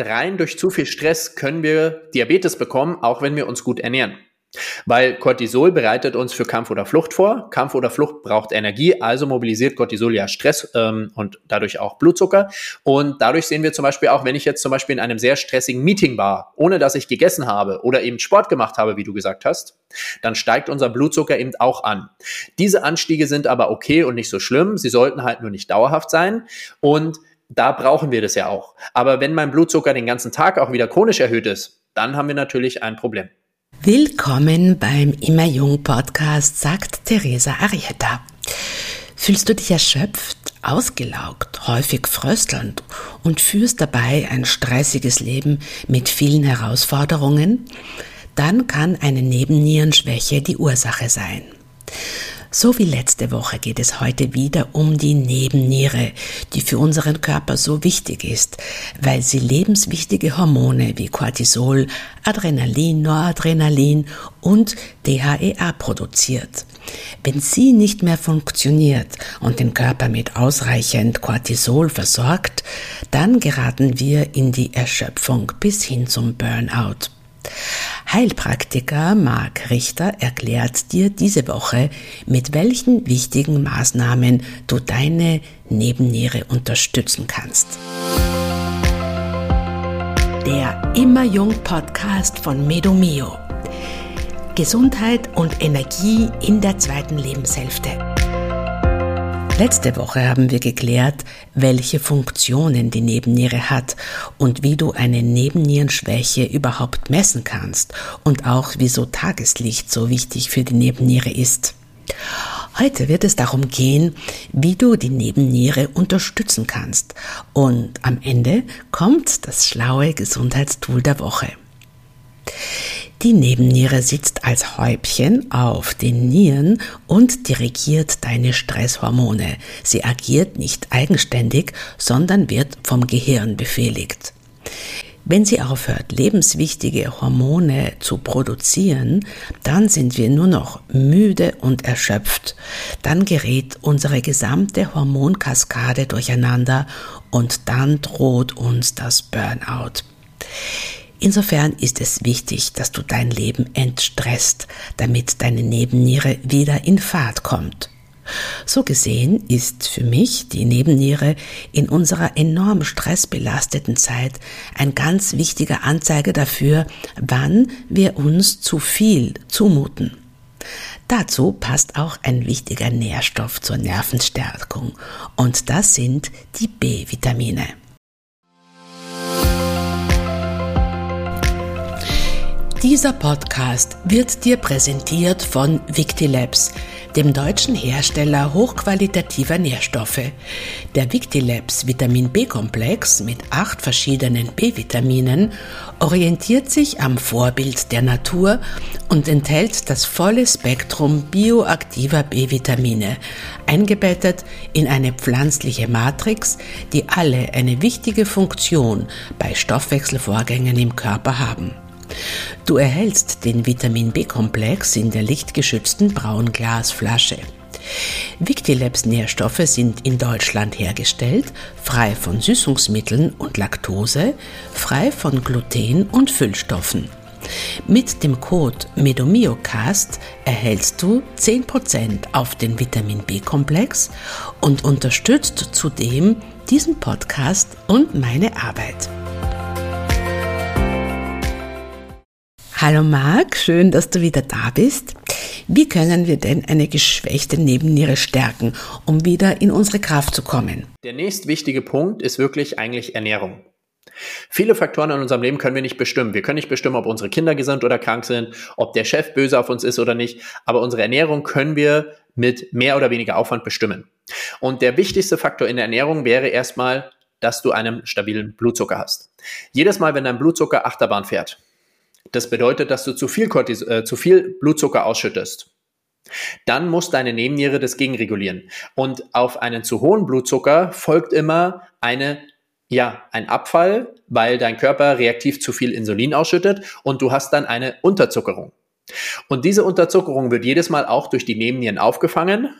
rein durch zu viel Stress können wir Diabetes bekommen, auch wenn wir uns gut ernähren. Weil Cortisol bereitet uns für Kampf oder Flucht vor. Kampf oder Flucht braucht Energie, also mobilisiert Cortisol ja Stress ähm, und dadurch auch Blutzucker. Und dadurch sehen wir zum Beispiel auch, wenn ich jetzt zum Beispiel in einem sehr stressigen Meeting war, ohne dass ich gegessen habe oder eben Sport gemacht habe, wie du gesagt hast, dann steigt unser Blutzucker eben auch an. Diese Anstiege sind aber okay und nicht so schlimm. Sie sollten halt nur nicht dauerhaft sein. Und da brauchen wir das ja auch. Aber wenn mein Blutzucker den ganzen Tag auch wieder chronisch erhöht ist, dann haben wir natürlich ein Problem. Willkommen beim Immer Jung Podcast, sagt Theresa Arietta. Fühlst du dich erschöpft, ausgelaugt, häufig fröstelnd und führst dabei ein stressiges Leben mit vielen Herausforderungen? Dann kann eine Nebennierenschwäche die Ursache sein. So wie letzte Woche geht es heute wieder um die Nebenniere, die für unseren Körper so wichtig ist, weil sie lebenswichtige Hormone wie Cortisol, Adrenalin, Noradrenalin und DHEA produziert. Wenn sie nicht mehr funktioniert und den Körper mit ausreichend Cortisol versorgt, dann geraten wir in die Erschöpfung bis hin zum Burnout. Heilpraktiker Marc Richter erklärt dir diese Woche, mit welchen wichtigen Maßnahmen du deine Nebenniere unterstützen kannst. Der Immer Jung Podcast von Medomio. Gesundheit und Energie in der zweiten Lebenshälfte. Letzte Woche haben wir geklärt, welche Funktionen die Nebenniere hat und wie du eine Nebennierenschwäche überhaupt messen kannst und auch wieso Tageslicht so wichtig für die Nebenniere ist. Heute wird es darum gehen, wie du die Nebenniere unterstützen kannst. Und am Ende kommt das schlaue Gesundheitstool der Woche. Die Nebenniere sitzt als Häubchen auf den Nieren und dirigiert deine Stresshormone. Sie agiert nicht eigenständig, sondern wird vom Gehirn befehligt. Wenn sie aufhört, lebenswichtige Hormone zu produzieren, dann sind wir nur noch müde und erschöpft. Dann gerät unsere gesamte Hormonkaskade durcheinander und dann droht uns das Burnout. Insofern ist es wichtig, dass du dein Leben entstresst, damit deine Nebenniere wieder in Fahrt kommt. So gesehen ist für mich die Nebenniere in unserer enorm stressbelasteten Zeit ein ganz wichtiger Anzeiger dafür, wann wir uns zu viel zumuten. Dazu passt auch ein wichtiger Nährstoff zur Nervenstärkung und das sind die B-Vitamine. Dieser Podcast wird dir präsentiert von Victilabs, dem deutschen Hersteller hochqualitativer Nährstoffe. Der Victilabs Vitamin B-Komplex mit acht verschiedenen B-Vitaminen orientiert sich am Vorbild der Natur und enthält das volle Spektrum bioaktiver B-Vitamine, eingebettet in eine pflanzliche Matrix, die alle eine wichtige Funktion bei Stoffwechselvorgängen im Körper haben. Du erhältst den Vitamin B-Komplex in der lichtgeschützten Braunglasflasche. Victilabs Nährstoffe sind in Deutschland hergestellt, frei von Süßungsmitteln und Laktose, frei von Gluten und Füllstoffen. Mit dem Code MEDOMIOCAST erhältst du 10% auf den Vitamin B-Komplex und unterstützt zudem diesen Podcast und meine Arbeit. Hallo Marc, schön, dass du wieder da bist. Wie können wir denn eine geschwächte Nebenniere stärken, um wieder in unsere Kraft zu kommen? Der nächst wichtige Punkt ist wirklich eigentlich Ernährung. Viele Faktoren in unserem Leben können wir nicht bestimmen. Wir können nicht bestimmen, ob unsere Kinder gesund oder krank sind, ob der Chef böse auf uns ist oder nicht, aber unsere Ernährung können wir mit mehr oder weniger Aufwand bestimmen. Und der wichtigste Faktor in der Ernährung wäre erstmal, dass du einen stabilen Blutzucker hast. Jedes Mal, wenn dein Blutzucker Achterbahn fährt, das bedeutet, dass du zu viel, Cortis äh, zu viel Blutzucker ausschüttest. Dann muss deine Nebenniere das gegenregulieren. Und auf einen zu hohen Blutzucker folgt immer eine, ja, ein Abfall, weil dein Körper reaktiv zu viel Insulin ausschüttet und du hast dann eine Unterzuckerung. Und diese Unterzuckerung wird jedes Mal auch durch die Nebennieren aufgefangen.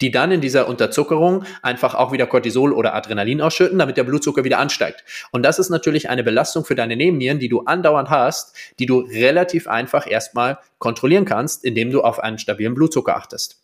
Die dann in dieser Unterzuckerung einfach auch wieder Cortisol oder Adrenalin ausschütten, damit der Blutzucker wieder ansteigt. Und das ist natürlich eine Belastung für deine Nebennieren, die du andauernd hast, die du relativ einfach erstmal kontrollieren kannst, indem du auf einen stabilen Blutzucker achtest.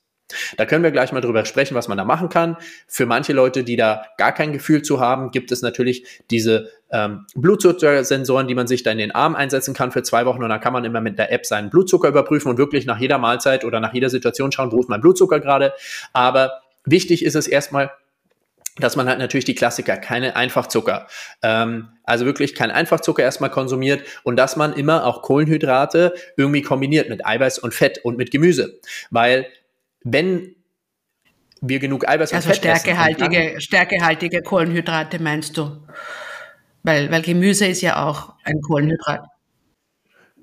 Da können wir gleich mal drüber sprechen, was man da machen kann. Für manche Leute, die da gar kein Gefühl zu haben, gibt es natürlich diese ähm, Blutzuckersensoren, die man sich da in den Arm einsetzen kann für zwei Wochen und dann kann man immer mit der App seinen Blutzucker überprüfen und wirklich nach jeder Mahlzeit oder nach jeder Situation schauen, wo ist mein Blutzucker gerade. Aber wichtig ist es erstmal, dass man halt natürlich die Klassiker, keine Einfachzucker, ähm, also wirklich kein Einfachzucker erstmal konsumiert und dass man immer auch Kohlenhydrate irgendwie kombiniert mit Eiweiß und Fett und mit Gemüse, weil wenn wir genug Eiweiß und also Fett stärkehaltige, essen, stärkehaltige Kohlenhydrate meinst du? Weil, weil Gemüse ist ja auch ein Kohlenhydrat.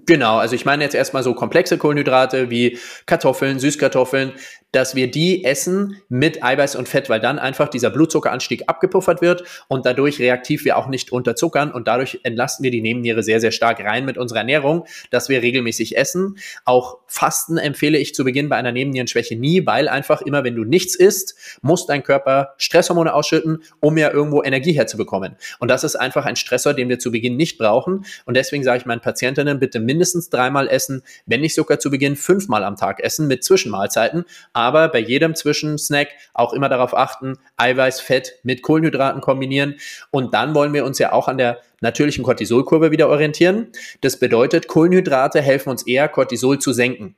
Genau, also ich meine jetzt erstmal so komplexe Kohlenhydrate wie Kartoffeln, Süßkartoffeln, dass wir die essen mit Eiweiß und Fett, weil dann einfach dieser Blutzuckeranstieg abgepuffert wird und dadurch reaktiv wir auch nicht unterzuckern und dadurch entlasten wir die Nebenniere sehr, sehr stark rein mit unserer Ernährung, dass wir regelmäßig essen. Auch Fasten empfehle ich zu Beginn bei einer Nebennierenschwäche nie, weil einfach immer, wenn du nichts isst, muss dein Körper Stresshormone ausschütten, um ja irgendwo Energie herzubekommen. Und das ist einfach ein Stressor, den wir zu Beginn nicht brauchen. Und deswegen sage ich meinen Patientinnen, bitte mindestens dreimal essen, wenn nicht sogar zu Beginn fünfmal am Tag essen mit Zwischenmahlzeiten aber bei jedem Zwischensnack auch immer darauf achten, Eiweiß, Fett mit Kohlenhydraten kombinieren. Und dann wollen wir uns ja auch an der natürlichen Cortisolkurve wieder orientieren. Das bedeutet, Kohlenhydrate helfen uns eher, Cortisol zu senken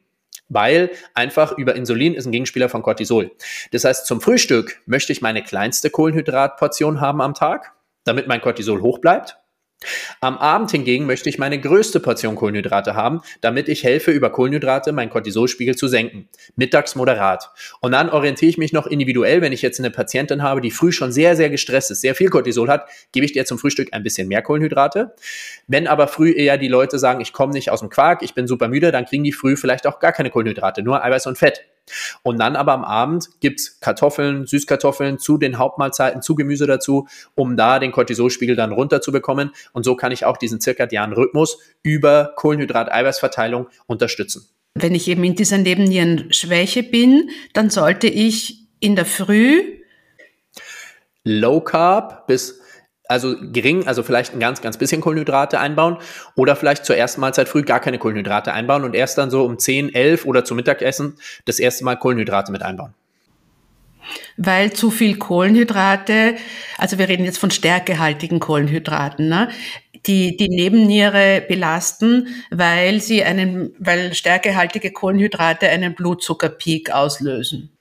weil einfach über Insulin ist ein Gegenspieler von Cortisol. Das heißt, zum Frühstück möchte ich meine kleinste Kohlenhydratportion haben am Tag, damit mein Cortisol hoch bleibt. Am Abend hingegen möchte ich meine größte Portion Kohlenhydrate haben, damit ich helfe, über Kohlenhydrate meinen Cortisolspiegel zu senken. Mittags moderat. Und dann orientiere ich mich noch individuell, wenn ich jetzt eine Patientin habe, die früh schon sehr, sehr gestresst ist, sehr viel Cortisol hat, gebe ich dir zum Frühstück ein bisschen mehr Kohlenhydrate. Wenn aber früh eher die Leute sagen, ich komme nicht aus dem Quark, ich bin super müde, dann kriegen die früh vielleicht auch gar keine Kohlenhydrate, nur Eiweiß und Fett. Und dann aber am Abend gibt's Kartoffeln, Süßkartoffeln zu den Hauptmahlzeiten, zu Gemüse dazu, um da den Cortisolspiegel dann runterzubekommen. Und so kann ich auch diesen zirkadianen Rhythmus über Kohlenhydrat-Eiweißverteilung unterstützen. Wenn ich eben in dieser Nebennierenschwäche bin, dann sollte ich in der Früh Low Carb bis also gering, also vielleicht ein ganz, ganz bisschen Kohlenhydrate einbauen oder vielleicht zur ersten Mahlzeit früh gar keine Kohlenhydrate einbauen und erst dann so um 10, 11 oder zum Mittagessen das erste Mal Kohlenhydrate mit einbauen. Weil zu viel Kohlenhydrate, also wir reden jetzt von stärkehaltigen Kohlenhydraten, ne? die die Nebenniere belasten, weil sie einen, weil stärkehaltige Kohlenhydrate einen Blutzuckerpeak auslösen.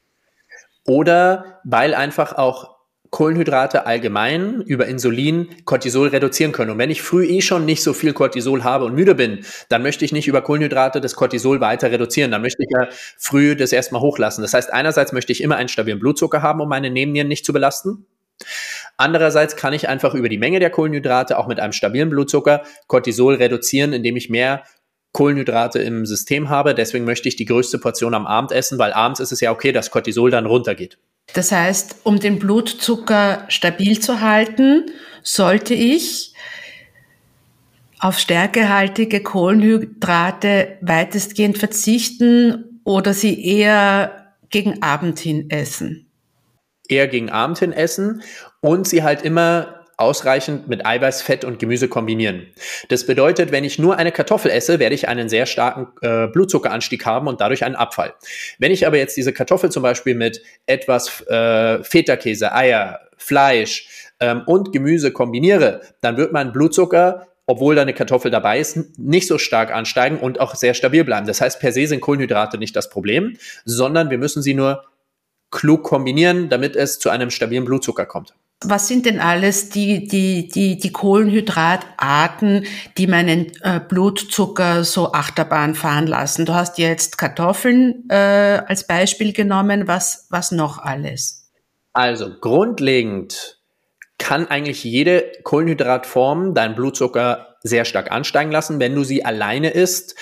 Oder weil einfach auch Kohlenhydrate allgemein über Insulin Cortisol reduzieren können. Und wenn ich früh eh schon nicht so viel Cortisol habe und müde bin, dann möchte ich nicht über Kohlenhydrate das Cortisol weiter reduzieren. Dann möchte ich ja früh das erstmal hochlassen. Das heißt, einerseits möchte ich immer einen stabilen Blutzucker haben, um meine Nebennieren nicht zu belasten. Andererseits kann ich einfach über die Menge der Kohlenhydrate auch mit einem stabilen Blutzucker Cortisol reduzieren, indem ich mehr Kohlenhydrate im System habe. Deswegen möchte ich die größte Portion am Abend essen, weil abends ist es ja okay, dass Cortisol dann runtergeht. Das heißt, um den Blutzucker stabil zu halten, sollte ich auf stärkehaltige Kohlenhydrate weitestgehend verzichten oder sie eher gegen Abend hin essen? Eher gegen Abend hin essen und sie halt immer ausreichend mit Eiweiß, Fett und Gemüse kombinieren. Das bedeutet, wenn ich nur eine Kartoffel esse, werde ich einen sehr starken äh, Blutzuckeranstieg haben und dadurch einen Abfall. Wenn ich aber jetzt diese Kartoffel zum Beispiel mit etwas äh, Feta-Käse, Eier, Fleisch ähm, und Gemüse kombiniere, dann wird mein Blutzucker obwohl da eine Kartoffel dabei ist, nicht so stark ansteigen und auch sehr stabil bleiben. Das heißt, per se sind Kohlenhydrate nicht das Problem, sondern wir müssen sie nur klug kombinieren, damit es zu einem stabilen Blutzucker kommt was sind denn alles die, die, die, die Kohlenhydratarten, die meinen äh, Blutzucker so Achterbahn fahren lassen? Du hast jetzt Kartoffeln äh, als Beispiel genommen. Was, was noch alles? Also grundlegend kann eigentlich jede Kohlenhydratform deinen Blutzucker sehr stark ansteigen lassen, wenn du sie alleine isst.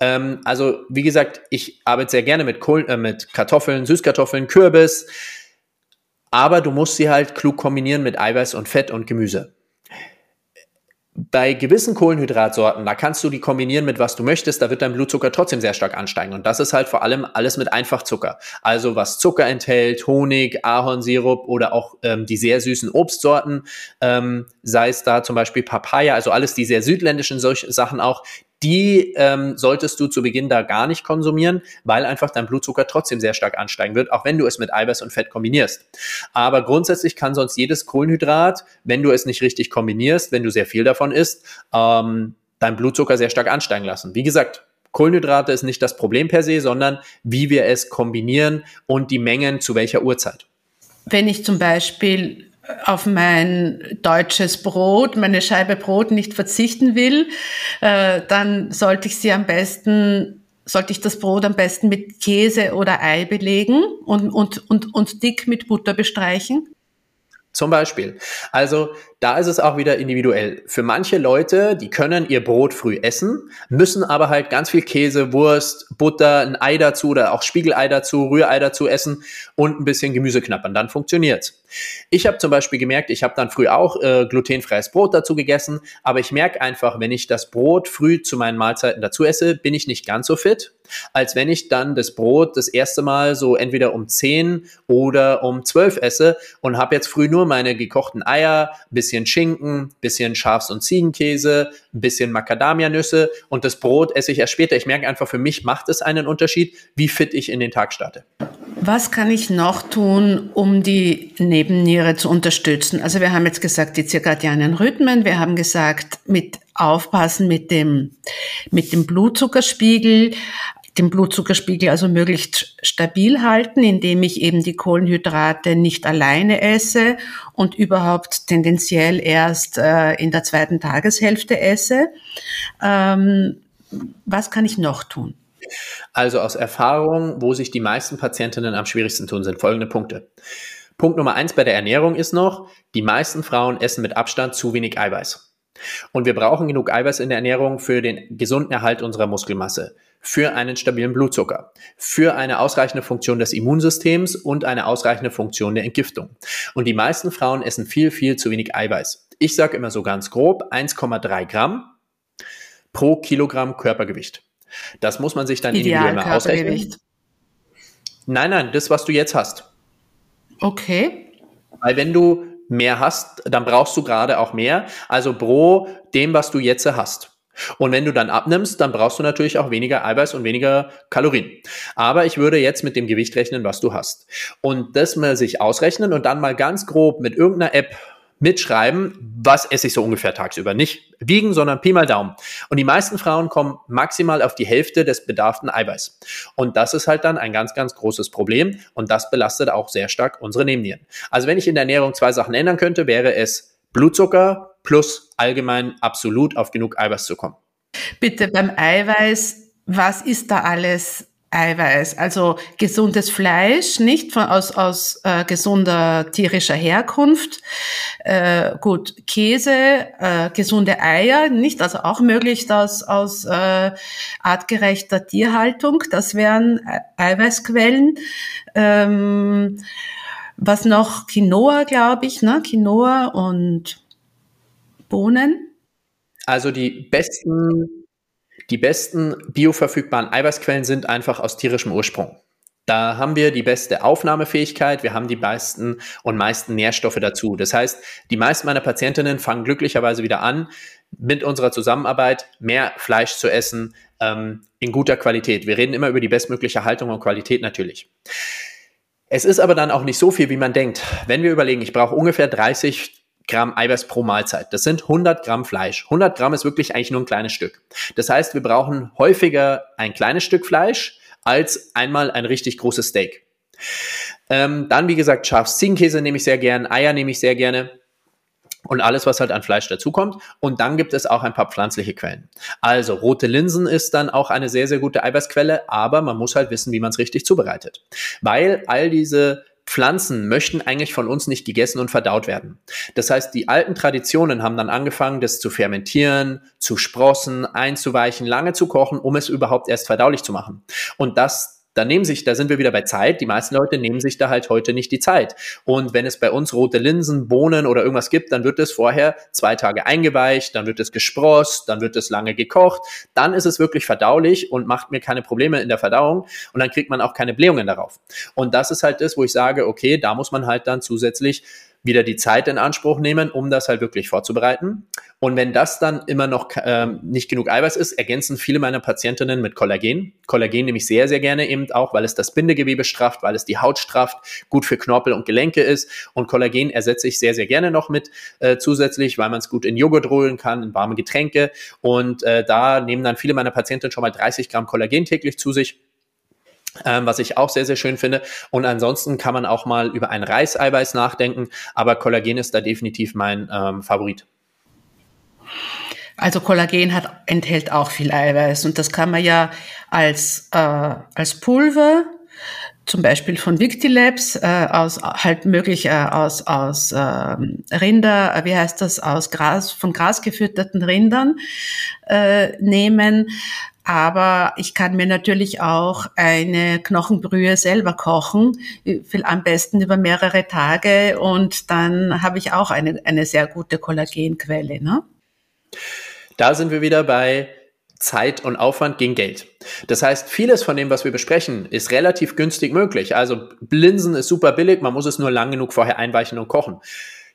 Ähm, also wie gesagt, ich arbeite sehr gerne mit, Kohl, äh, mit Kartoffeln, Süßkartoffeln, Kürbis aber du musst sie halt klug kombinieren mit Eiweiß und Fett und Gemüse. Bei gewissen Kohlenhydratsorten, da kannst du die kombinieren mit was du möchtest, da wird dein Blutzucker trotzdem sehr stark ansteigen. Und das ist halt vor allem alles mit Einfachzucker. Also was Zucker enthält, Honig, Ahornsirup oder auch ähm, die sehr süßen Obstsorten, ähm, sei es da zum Beispiel Papaya, also alles die sehr südländischen Sachen auch, die ähm, solltest du zu Beginn da gar nicht konsumieren, weil einfach dein Blutzucker trotzdem sehr stark ansteigen wird, auch wenn du es mit Eiweiß und Fett kombinierst. Aber grundsätzlich kann sonst jedes Kohlenhydrat, wenn du es nicht richtig kombinierst, wenn du sehr viel davon isst, ähm, dein Blutzucker sehr stark ansteigen lassen. Wie gesagt, Kohlenhydrate ist nicht das Problem per se, sondern wie wir es kombinieren und die Mengen zu welcher Uhrzeit. Wenn ich zum Beispiel auf mein deutsches Brot, meine Scheibe Brot nicht verzichten will, äh, dann sollte ich sie am besten, sollte ich das Brot am besten mit Käse oder Ei belegen und, und, und, und dick mit Butter bestreichen. Zum Beispiel. Also da ist es auch wieder individuell. Für manche Leute, die können ihr Brot früh essen, müssen aber halt ganz viel Käse, Wurst, Butter, ein Ei dazu oder auch Spiegelei dazu, Rührei dazu essen und ein bisschen Gemüse knappern. Dann funktioniert's. Ich habe zum Beispiel gemerkt, ich habe dann früh auch äh, glutenfreies Brot dazu gegessen, aber ich merke einfach, wenn ich das Brot früh zu meinen Mahlzeiten dazu esse, bin ich nicht ganz so fit, als wenn ich dann das Brot das erste Mal so entweder um 10 oder um 12 esse und habe jetzt früh nur meine gekochten Eier, bis bisschen Schinken, bisschen Schafs- und Ziegenkäse, bisschen Macadamianüsse und das Brot esse ich erst später. Ich merke einfach, für mich macht es einen Unterschied, wie fit ich in den Tag starte. Was kann ich noch tun, um die Nebenniere zu unterstützen? Also wir haben jetzt gesagt, die zirkadianen Rhythmen, wir haben gesagt, mit aufpassen mit dem, mit dem Blutzuckerspiegel den Blutzuckerspiegel also möglichst stabil halten, indem ich eben die Kohlenhydrate nicht alleine esse und überhaupt tendenziell erst äh, in der zweiten Tageshälfte esse. Ähm, was kann ich noch tun? Also aus Erfahrung, wo sich die meisten Patientinnen am schwierigsten tun, sind folgende Punkte. Punkt Nummer eins bei der Ernährung ist noch, die meisten Frauen essen mit Abstand zu wenig Eiweiß. Und wir brauchen genug Eiweiß in der Ernährung für den gesunden Erhalt unserer Muskelmasse für einen stabilen Blutzucker, für eine ausreichende Funktion des Immunsystems und eine ausreichende Funktion der Entgiftung. Und die meisten Frauen essen viel, viel zu wenig Eiweiß. Ich sage immer so ganz grob 1,3 Gramm pro Kilogramm Körpergewicht. Das muss man sich dann Ideal individuell mal ausrechnen. Nein, nein, das, was du jetzt hast. Okay. Weil wenn du mehr hast, dann brauchst du gerade auch mehr. Also pro dem, was du jetzt hast. Und wenn du dann abnimmst, dann brauchst du natürlich auch weniger Eiweiß und weniger Kalorien. Aber ich würde jetzt mit dem Gewicht rechnen, was du hast. Und das mal sich ausrechnen und dann mal ganz grob mit irgendeiner App mitschreiben, was esse ich so ungefähr tagsüber. Nicht wiegen, sondern Pi mal Daumen. Und die meisten Frauen kommen maximal auf die Hälfte des bedarften Eiweiß. Und das ist halt dann ein ganz, ganz großes Problem. Und das belastet auch sehr stark unsere Nebennieren. Also wenn ich in der Ernährung zwei Sachen ändern könnte, wäre es Blutzucker plus allgemein absolut auf genug Eiweiß zu kommen. Bitte beim Eiweiß, was ist da alles Eiweiß? Also gesundes Fleisch, nicht von, aus, aus äh, gesunder tierischer Herkunft. Äh, gut, Käse, äh, gesunde Eier, nicht? Also auch möglichst aus, aus äh, artgerechter Tierhaltung. Das wären Eiweißquellen. Ähm, was noch? Quinoa, glaube ich, ne? Quinoa und Bohnen. Also die besten, die besten bioverfügbaren Eiweißquellen sind einfach aus tierischem Ursprung. Da haben wir die beste Aufnahmefähigkeit, wir haben die meisten und meisten Nährstoffe dazu. Das heißt, die meisten meiner Patientinnen fangen glücklicherweise wieder an, mit unserer Zusammenarbeit mehr Fleisch zu essen ähm, in guter Qualität. Wir reden immer über die bestmögliche Haltung und Qualität natürlich. Es ist aber dann auch nicht so viel, wie man denkt. Wenn wir überlegen, ich brauche ungefähr 30 Gramm Eiweiß pro Mahlzeit. Das sind 100 Gramm Fleisch. 100 Gramm ist wirklich eigentlich nur ein kleines Stück. Das heißt, wir brauchen häufiger ein kleines Stück Fleisch als einmal ein richtig großes Steak. Ähm, dann, wie gesagt, Schafsziegenkäse nehme ich sehr gern, Eier nehme ich sehr gerne und alles, was halt an Fleisch dazukommt. Und dann gibt es auch ein paar pflanzliche Quellen. Also rote Linsen ist dann auch eine sehr, sehr gute Eiweißquelle, aber man muss halt wissen, wie man es richtig zubereitet. Weil all diese Pflanzen möchten eigentlich von uns nicht gegessen und verdaut werden. Das heißt, die alten Traditionen haben dann angefangen, das zu fermentieren, zu sprossen, einzuweichen, lange zu kochen, um es überhaupt erst verdaulich zu machen. Und das dann nehmen sich, da sind wir wieder bei Zeit, die meisten Leute nehmen sich da halt heute nicht die Zeit. Und wenn es bei uns rote Linsen, Bohnen oder irgendwas gibt, dann wird es vorher zwei Tage eingeweicht, dann wird es gesprost, dann wird es lange gekocht, dann ist es wirklich verdaulich und macht mir keine Probleme in der Verdauung und dann kriegt man auch keine Blähungen darauf. Und das ist halt das, wo ich sage, okay, da muss man halt dann zusätzlich wieder die Zeit in Anspruch nehmen, um das halt wirklich vorzubereiten. Und wenn das dann immer noch ähm, nicht genug Eiweiß ist, ergänzen viele meiner Patientinnen mit Kollagen. Kollagen nehme ich sehr, sehr gerne eben auch, weil es das Bindegewebe strafft, weil es die Haut strafft, gut für Knorpel und Gelenke ist. Und Kollagen ersetze ich sehr, sehr gerne noch mit äh, zusätzlich, weil man es gut in Joghurt holen kann, in warme Getränke. Und äh, da nehmen dann viele meiner Patientinnen schon mal 30 Gramm Kollagen täglich zu sich ähm, was ich auch sehr, sehr schön finde. Und ansonsten kann man auch mal über ein Reiseiweiß nachdenken, aber Kollagen ist da definitiv mein ähm, Favorit. Also Kollagen hat, enthält auch viel Eiweiß und das kann man ja als, äh, als Pulver zum Beispiel von Victilabs äh, aus halt möglich äh, aus aus äh, Rinder, wie heißt das, aus Gras von Gras gefütterten Rindern äh, nehmen aber ich kann mir natürlich auch eine Knochenbrühe selber kochen, am besten über mehrere Tage und dann habe ich auch eine, eine sehr gute Kollagenquelle. Ne? Da sind wir wieder bei Zeit und Aufwand gegen Geld. Das heißt, vieles von dem, was wir besprechen, ist relativ günstig möglich. Also Blinsen ist super billig, man muss es nur lang genug vorher einweichen und kochen.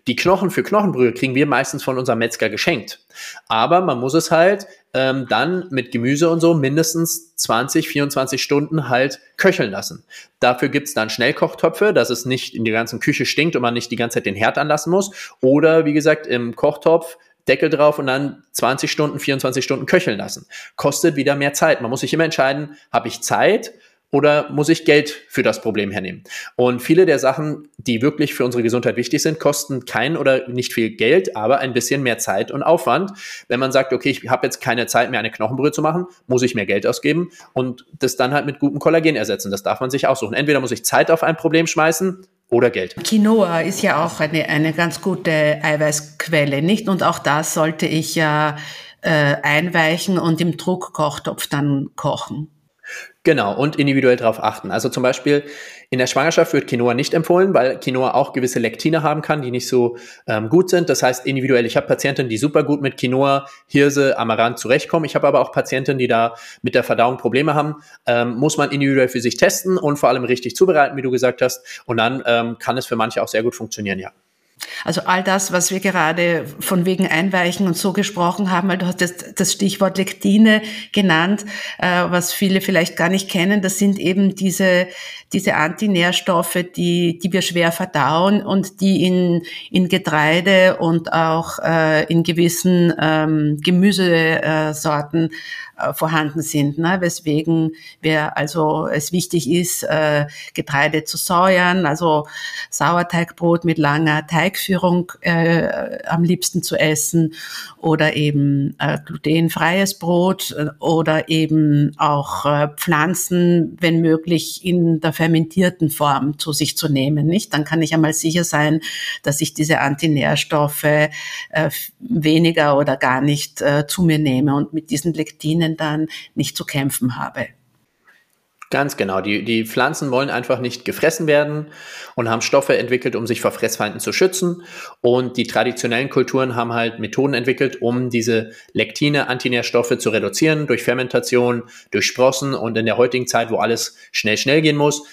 Die Knochen für Knochenbrühe kriegen wir meistens von unserem Metzger geschenkt. Aber man muss es halt ähm, dann mit Gemüse und so mindestens 20, 24 Stunden halt köcheln lassen. Dafür gibt's dann Schnellkochtöpfe, dass es nicht in die ganzen Küche stinkt und man nicht die ganze Zeit den Herd anlassen muss. Oder wie gesagt, im Kochtopf Deckel drauf und dann 20 Stunden, 24 Stunden köcheln lassen. Kostet wieder mehr Zeit. Man muss sich immer entscheiden, habe ich Zeit oder muss ich Geld für das Problem hernehmen? Und viele der Sachen, die wirklich für unsere Gesundheit wichtig sind, kosten kein oder nicht viel Geld, aber ein bisschen mehr Zeit und Aufwand. Wenn man sagt, okay, ich habe jetzt keine Zeit mehr, eine Knochenbrühe zu machen, muss ich mehr Geld ausgeben und das dann halt mit gutem Kollagen ersetzen. Das darf man sich aussuchen. Entweder muss ich Zeit auf ein Problem schmeißen oder Geld. Quinoa ist ja auch eine, eine ganz gute Eiweißquelle, nicht? Und auch das sollte ich ja äh, einweichen und im Druckkochtopf dann kochen. Genau, und individuell darauf achten. Also zum Beispiel in der Schwangerschaft wird Quinoa nicht empfohlen, weil Quinoa auch gewisse Lektine haben kann, die nicht so ähm, gut sind. Das heißt individuell, ich habe Patienten, die super gut mit Quinoa, Hirse, Amaranth zurechtkommen. Ich habe aber auch Patienten, die da mit der Verdauung Probleme haben. Ähm, muss man individuell für sich testen und vor allem richtig zubereiten, wie du gesagt hast. Und dann ähm, kann es für manche auch sehr gut funktionieren, ja. Also all das, was wir gerade von wegen Einweichen und so gesprochen haben, weil du hast das, das Stichwort Lektine genannt, äh, was viele vielleicht gar nicht kennen, das sind eben diese, diese Antinährstoffe, die, die wir schwer verdauen und die in, in Getreide und auch äh, in gewissen ähm, Gemüsesorten äh, vorhanden sind, ne? weswegen wir also es wichtig ist, äh, Getreide zu säuern, also Sauerteigbrot mit langer Teigführung äh, am liebsten zu essen oder eben äh, glutenfreies Brot äh, oder eben auch äh, Pflanzen, wenn möglich, in der fermentierten Form zu sich zu nehmen. Nicht? Dann kann ich einmal sicher sein, dass ich diese Antinährstoffe äh, weniger oder gar nicht äh, zu mir nehme und mit diesen Lektinen dann nicht zu kämpfen habe. Ganz genau. Die, die Pflanzen wollen einfach nicht gefressen werden und haben Stoffe entwickelt, um sich vor Fressfeinden zu schützen. Und die traditionellen Kulturen haben halt Methoden entwickelt, um diese Lektine, Antinährstoffe zu reduzieren durch Fermentation, durch Sprossen. Und in der heutigen Zeit, wo alles schnell, schnell gehen muss,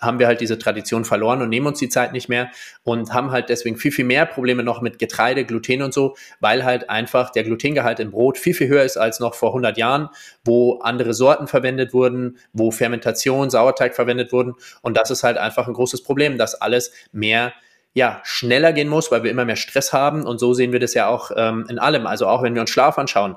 haben wir halt diese Tradition verloren und nehmen uns die Zeit nicht mehr und haben halt deswegen viel, viel mehr Probleme noch mit Getreide, Gluten und so, weil halt einfach der Glutengehalt im Brot viel, viel höher ist als noch vor 100 Jahren, wo andere Sorten verwendet wurden, wo Fermentation, Sauerteig verwendet wurden. Und das ist halt einfach ein großes Problem, dass alles mehr ja, schneller gehen muss, weil wir immer mehr Stress haben. Und so sehen wir das ja auch ähm, in allem. Also auch wenn wir uns Schlaf anschauen.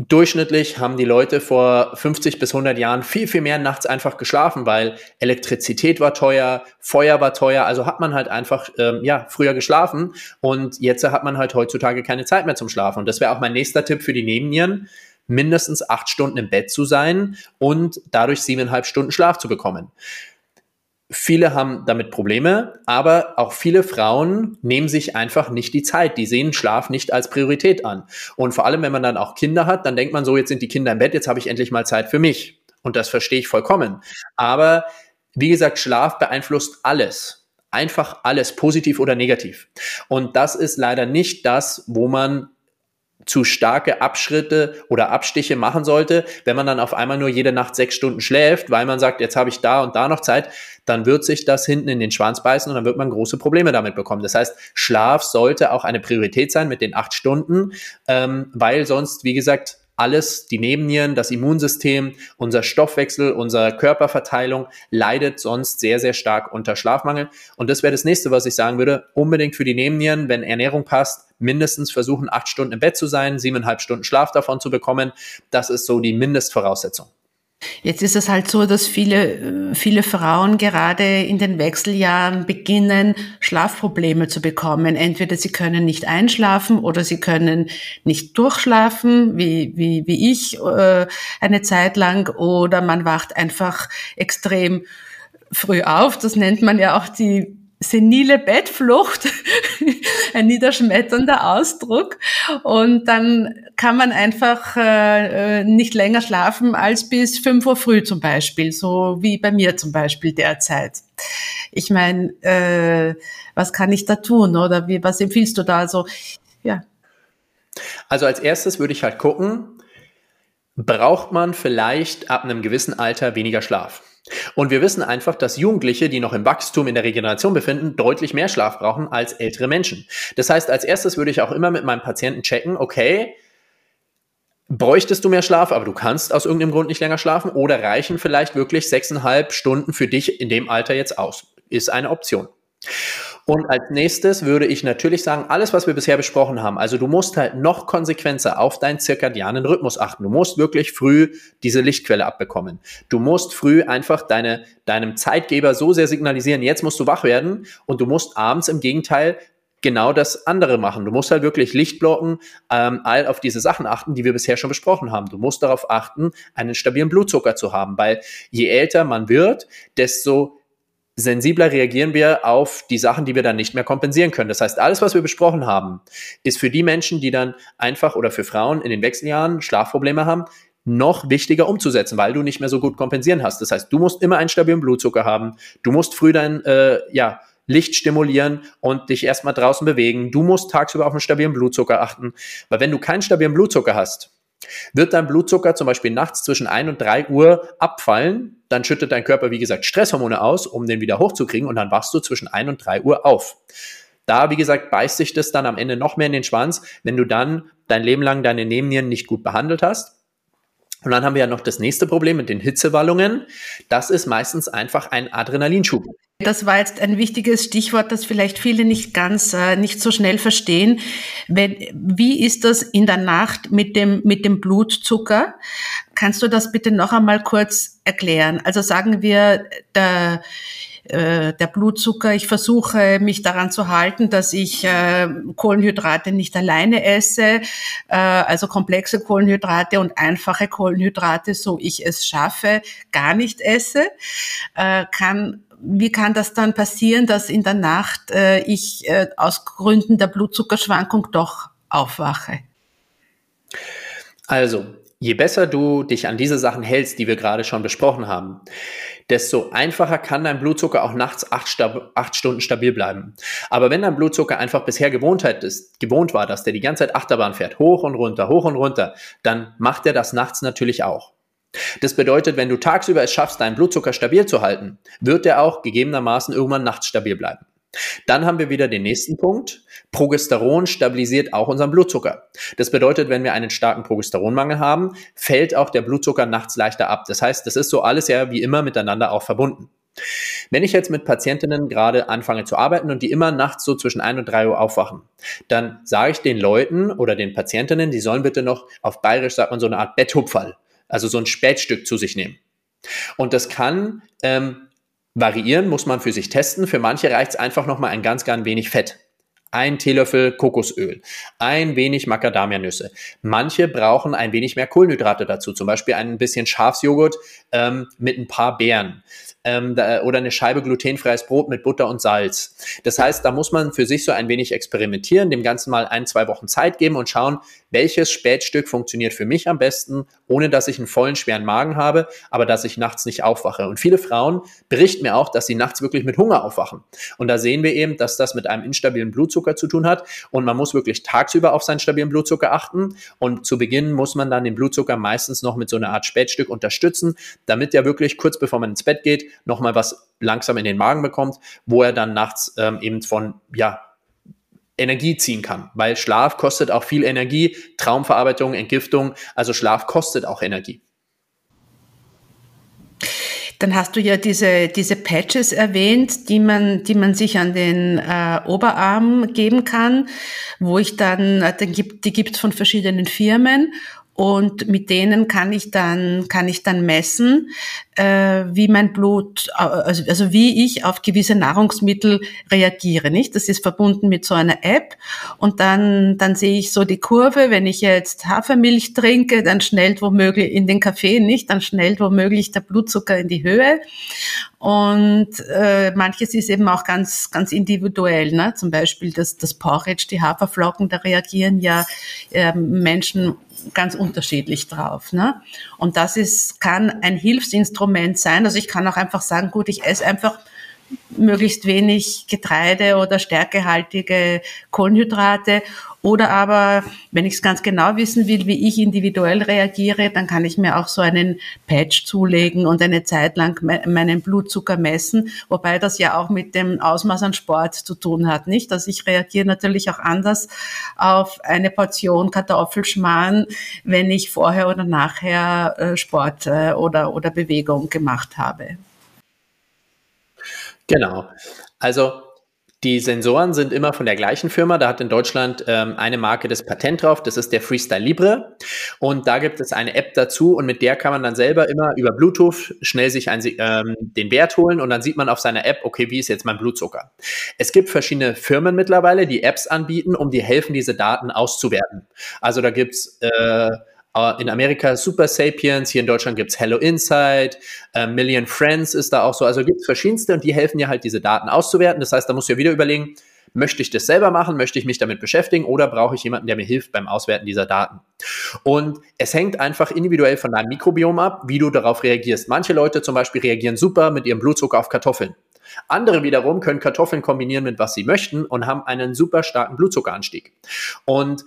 Durchschnittlich haben die Leute vor 50 bis 100 Jahren viel, viel mehr nachts einfach geschlafen, weil Elektrizität war teuer, Feuer war teuer, also hat man halt einfach, ähm, ja, früher geschlafen und jetzt hat man halt heutzutage keine Zeit mehr zum Schlafen. Und das wäre auch mein nächster Tipp für die Nebennieren, mindestens acht Stunden im Bett zu sein und dadurch siebeneinhalb Stunden Schlaf zu bekommen. Viele haben damit Probleme, aber auch viele Frauen nehmen sich einfach nicht die Zeit. Die sehen Schlaf nicht als Priorität an. Und vor allem, wenn man dann auch Kinder hat, dann denkt man so, jetzt sind die Kinder im Bett, jetzt habe ich endlich mal Zeit für mich. Und das verstehe ich vollkommen. Aber wie gesagt, Schlaf beeinflusst alles. Einfach alles, positiv oder negativ. Und das ist leider nicht das, wo man zu starke Abschritte oder Abstiche machen sollte, wenn man dann auf einmal nur jede Nacht sechs Stunden schläft, weil man sagt, jetzt habe ich da und da noch Zeit, dann wird sich das hinten in den Schwanz beißen und dann wird man große Probleme damit bekommen. Das heißt, Schlaf sollte auch eine Priorität sein mit den acht Stunden, ähm, weil sonst, wie gesagt, alles, die Nebennieren, das Immunsystem, unser Stoffwechsel, unsere Körperverteilung leidet sonst sehr, sehr stark unter Schlafmangel. Und das wäre das nächste, was ich sagen würde. Unbedingt für die Nebennieren, wenn Ernährung passt, mindestens versuchen, acht Stunden im Bett zu sein, siebeneinhalb Stunden Schlaf davon zu bekommen. Das ist so die Mindestvoraussetzung. Jetzt ist es halt so, dass viele, viele Frauen gerade in den Wechseljahren beginnen, Schlafprobleme zu bekommen. Entweder sie können nicht einschlafen oder sie können nicht durchschlafen, wie, wie, wie ich äh, eine Zeit lang, oder man wacht einfach extrem früh auf. Das nennt man ja auch die senile Bettflucht, ein niederschmetternder Ausdruck. Und dann kann man einfach äh, nicht länger schlafen als bis fünf Uhr früh zum Beispiel, so wie bei mir zum Beispiel derzeit. Ich meine, äh, was kann ich da tun oder wie, was empfiehlst du da? Also, ja. Also als erstes würde ich halt gucken, braucht man vielleicht ab einem gewissen Alter weniger Schlaf? Und wir wissen einfach, dass Jugendliche, die noch im Wachstum in der Regeneration befinden, deutlich mehr Schlaf brauchen als ältere Menschen. Das heißt, als erstes würde ich auch immer mit meinem Patienten checken, okay, bräuchtest du mehr Schlaf, aber du kannst aus irgendeinem Grund nicht länger schlafen oder reichen vielleicht wirklich sechseinhalb Stunden für dich in dem Alter jetzt aus? Ist eine Option. Und als nächstes würde ich natürlich sagen, alles, was wir bisher besprochen haben, also du musst halt noch konsequenter auf deinen zirkadianen Rhythmus achten. Du musst wirklich früh diese Lichtquelle abbekommen. Du musst früh einfach deine, deinem Zeitgeber so sehr signalisieren, jetzt musst du wach werden und du musst abends im Gegenteil genau das andere machen. Du musst halt wirklich Licht blocken, ähm, all auf diese Sachen achten, die wir bisher schon besprochen haben. Du musst darauf achten, einen stabilen Blutzucker zu haben, weil je älter man wird, desto sensibler reagieren wir auf die Sachen, die wir dann nicht mehr kompensieren können. Das heißt, alles, was wir besprochen haben, ist für die Menschen, die dann einfach oder für Frauen in den Wechseljahren Schlafprobleme haben, noch wichtiger umzusetzen, weil du nicht mehr so gut kompensieren hast. Das heißt, du musst immer einen stabilen Blutzucker haben, du musst früh dein äh, ja, Licht stimulieren und dich erstmal draußen bewegen. Du musst tagsüber auf einen stabilen Blutzucker achten, weil wenn du keinen stabilen Blutzucker hast, wird dein Blutzucker zum Beispiel nachts zwischen 1 und 3 Uhr abfallen, dann schüttet dein Körper, wie gesagt, Stresshormone aus, um den wieder hochzukriegen und dann wachst du zwischen 1 und 3 Uhr auf. Da, wie gesagt, beißt sich das dann am Ende noch mehr in den Schwanz, wenn du dann dein Leben lang deine Nebennieren nicht gut behandelt hast und dann haben wir ja noch das nächste Problem mit den Hitzewallungen. Das ist meistens einfach ein Adrenalinschub. Das war jetzt ein wichtiges Stichwort, das vielleicht viele nicht ganz, äh, nicht so schnell verstehen. Wenn, wie ist das in der Nacht mit dem, mit dem Blutzucker? Kannst du das bitte noch einmal kurz erklären? Also sagen wir, der, äh, der Blutzucker. Ich versuche mich daran zu halten, dass ich äh, Kohlenhydrate nicht alleine esse, äh, also komplexe Kohlenhydrate und einfache Kohlenhydrate, so ich es schaffe, gar nicht esse. Äh, kann wie kann das dann passieren, dass in der Nacht äh, ich äh, aus Gründen der Blutzuckerschwankung doch aufwache? Also, je besser du dich an diese Sachen hältst, die wir gerade schon besprochen haben, desto einfacher kann dein Blutzucker auch nachts acht, acht, Stunden stabil bleiben. Aber wenn dein Blutzucker einfach bisher Gewohnheit ist, gewohnt war, dass der die ganze Zeit Achterbahn fährt, hoch und runter, hoch und runter, dann macht er das nachts natürlich auch. Das bedeutet, wenn du tagsüber es schaffst, deinen Blutzucker stabil zu halten, wird er auch gegebenermaßen irgendwann nachts stabil bleiben. Dann haben wir wieder den nächsten Punkt. Progesteron stabilisiert auch unseren Blutzucker. Das bedeutet, wenn wir einen starken Progesteronmangel haben, fällt auch der Blutzucker nachts leichter ab. Das heißt, das ist so alles ja wie immer miteinander auch verbunden. Wenn ich jetzt mit Patientinnen gerade anfange zu arbeiten und die immer nachts so zwischen 1 und 3 Uhr aufwachen, dann sage ich den Leuten oder den Patientinnen, die sollen bitte noch auf Bayerisch sagt man so eine Art Betthupferl, also so ein Spätstück zu sich nehmen. Und das kann ähm, variieren, muss man für sich testen. Für manche reicht es einfach nochmal ein ganz, ganz wenig Fett ein Teelöffel Kokosöl, ein wenig Macadamianüsse. Manche brauchen ein wenig mehr Kohlenhydrate dazu, zum Beispiel ein bisschen Schafsjoghurt ähm, mit ein paar Beeren ähm, da, oder eine Scheibe glutenfreies Brot mit Butter und Salz. Das heißt, da muss man für sich so ein wenig experimentieren, dem Ganzen mal ein, zwei Wochen Zeit geben und schauen, welches Spätstück funktioniert für mich am besten ohne dass ich einen vollen, schweren Magen habe, aber dass ich nachts nicht aufwache. Und viele Frauen berichten mir auch, dass sie nachts wirklich mit Hunger aufwachen. Und da sehen wir eben, dass das mit einem instabilen Blutzucker zu tun hat. Und man muss wirklich tagsüber auf seinen stabilen Blutzucker achten. Und zu Beginn muss man dann den Blutzucker meistens noch mit so einer Art Spätstück unterstützen, damit er wirklich kurz bevor man ins Bett geht, nochmal was langsam in den Magen bekommt, wo er dann nachts ähm, eben von, ja, Energie ziehen kann, weil Schlaf kostet auch viel Energie, Traumverarbeitung, Entgiftung, also Schlaf kostet auch Energie. Dann hast du ja diese, diese Patches erwähnt, die man, die man sich an den äh, Oberarm geben kann, wo ich dann, äh, die gibt gibt's von verschiedenen Firmen und mit denen kann ich dann kann ich dann messen, äh, wie mein Blut, also, also wie ich auf gewisse Nahrungsmittel reagiere. Nicht? Das ist verbunden mit so einer App und dann dann sehe ich so die Kurve. Wenn ich jetzt Hafermilch trinke, dann schnellt womöglich in den Kaffee nicht, dann schnellt womöglich der Blutzucker in die Höhe und äh, manches ist eben auch ganz, ganz individuell. Ne? Zum Beispiel das, das Porridge, die Haferflocken, da reagieren ja äh, Menschen ganz unterschiedlich drauf. Ne? Und das ist, kann ein Hilfsinstrument sein. Also ich kann auch einfach sagen, gut, ich esse einfach möglichst wenig Getreide oder stärkehaltige Kohlenhydrate. Oder aber, wenn ich es ganz genau wissen will, wie ich individuell reagiere, dann kann ich mir auch so einen Patch zulegen und eine Zeit lang meinen Blutzucker messen, wobei das ja auch mit dem Ausmaß an Sport zu tun hat, nicht? Also ich reagiere natürlich auch anders auf eine Portion Kartoffelschmarrn, wenn ich vorher oder nachher äh, Sport äh, oder, oder Bewegung gemacht habe. Genau. Also die Sensoren sind immer von der gleichen Firma. Da hat in Deutschland ähm, eine Marke das Patent drauf. Das ist der Freestyle Libre. Und da gibt es eine App dazu und mit der kann man dann selber immer über Bluetooth schnell sich ein, ähm, den Wert holen und dann sieht man auf seiner App, okay, wie ist jetzt mein Blutzucker? Es gibt verschiedene Firmen mittlerweile, die Apps anbieten, um dir helfen, diese Daten auszuwerten. Also da gibt's äh, in Amerika Super Sapiens, hier in Deutschland gibt es Hello Insight, äh, Million Friends ist da auch so. Also gibt es verschiedenste und die helfen dir halt, diese Daten auszuwerten. Das heißt, da musst du ja wieder überlegen, möchte ich das selber machen, möchte ich mich damit beschäftigen oder brauche ich jemanden, der mir hilft beim Auswerten dieser Daten? Und es hängt einfach individuell von deinem Mikrobiom ab, wie du darauf reagierst. Manche Leute zum Beispiel reagieren super mit ihrem Blutzucker auf Kartoffeln. Andere wiederum können Kartoffeln kombinieren mit was sie möchten und haben einen super starken Blutzuckeranstieg. Und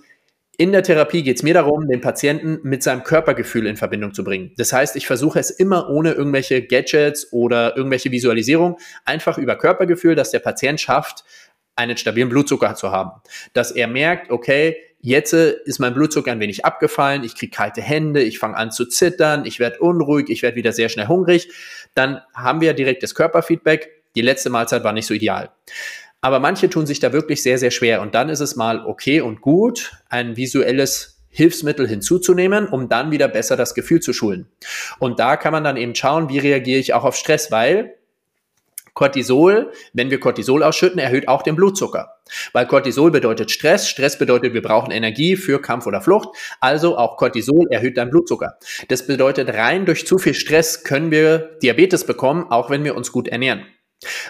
in der Therapie geht es mir darum, den Patienten mit seinem Körpergefühl in Verbindung zu bringen. Das heißt, ich versuche es immer ohne irgendwelche Gadgets oder irgendwelche Visualisierung, einfach über Körpergefühl, dass der Patient schafft, einen stabilen Blutzucker zu haben. Dass er merkt, okay, jetzt ist mein Blutzucker ein wenig abgefallen, ich kriege kalte Hände, ich fange an zu zittern, ich werde unruhig, ich werde wieder sehr schnell hungrig. Dann haben wir direkt das Körperfeedback. Die letzte Mahlzeit war nicht so ideal. Aber manche tun sich da wirklich sehr, sehr schwer. Und dann ist es mal okay und gut, ein visuelles Hilfsmittel hinzuzunehmen, um dann wieder besser das Gefühl zu schulen. Und da kann man dann eben schauen, wie reagiere ich auch auf Stress, weil Cortisol, wenn wir Cortisol ausschütten, erhöht auch den Blutzucker. Weil Cortisol bedeutet Stress, Stress bedeutet, wir brauchen Energie für Kampf oder Flucht, also auch Cortisol erhöht deinen Blutzucker. Das bedeutet, rein durch zu viel Stress können wir Diabetes bekommen, auch wenn wir uns gut ernähren.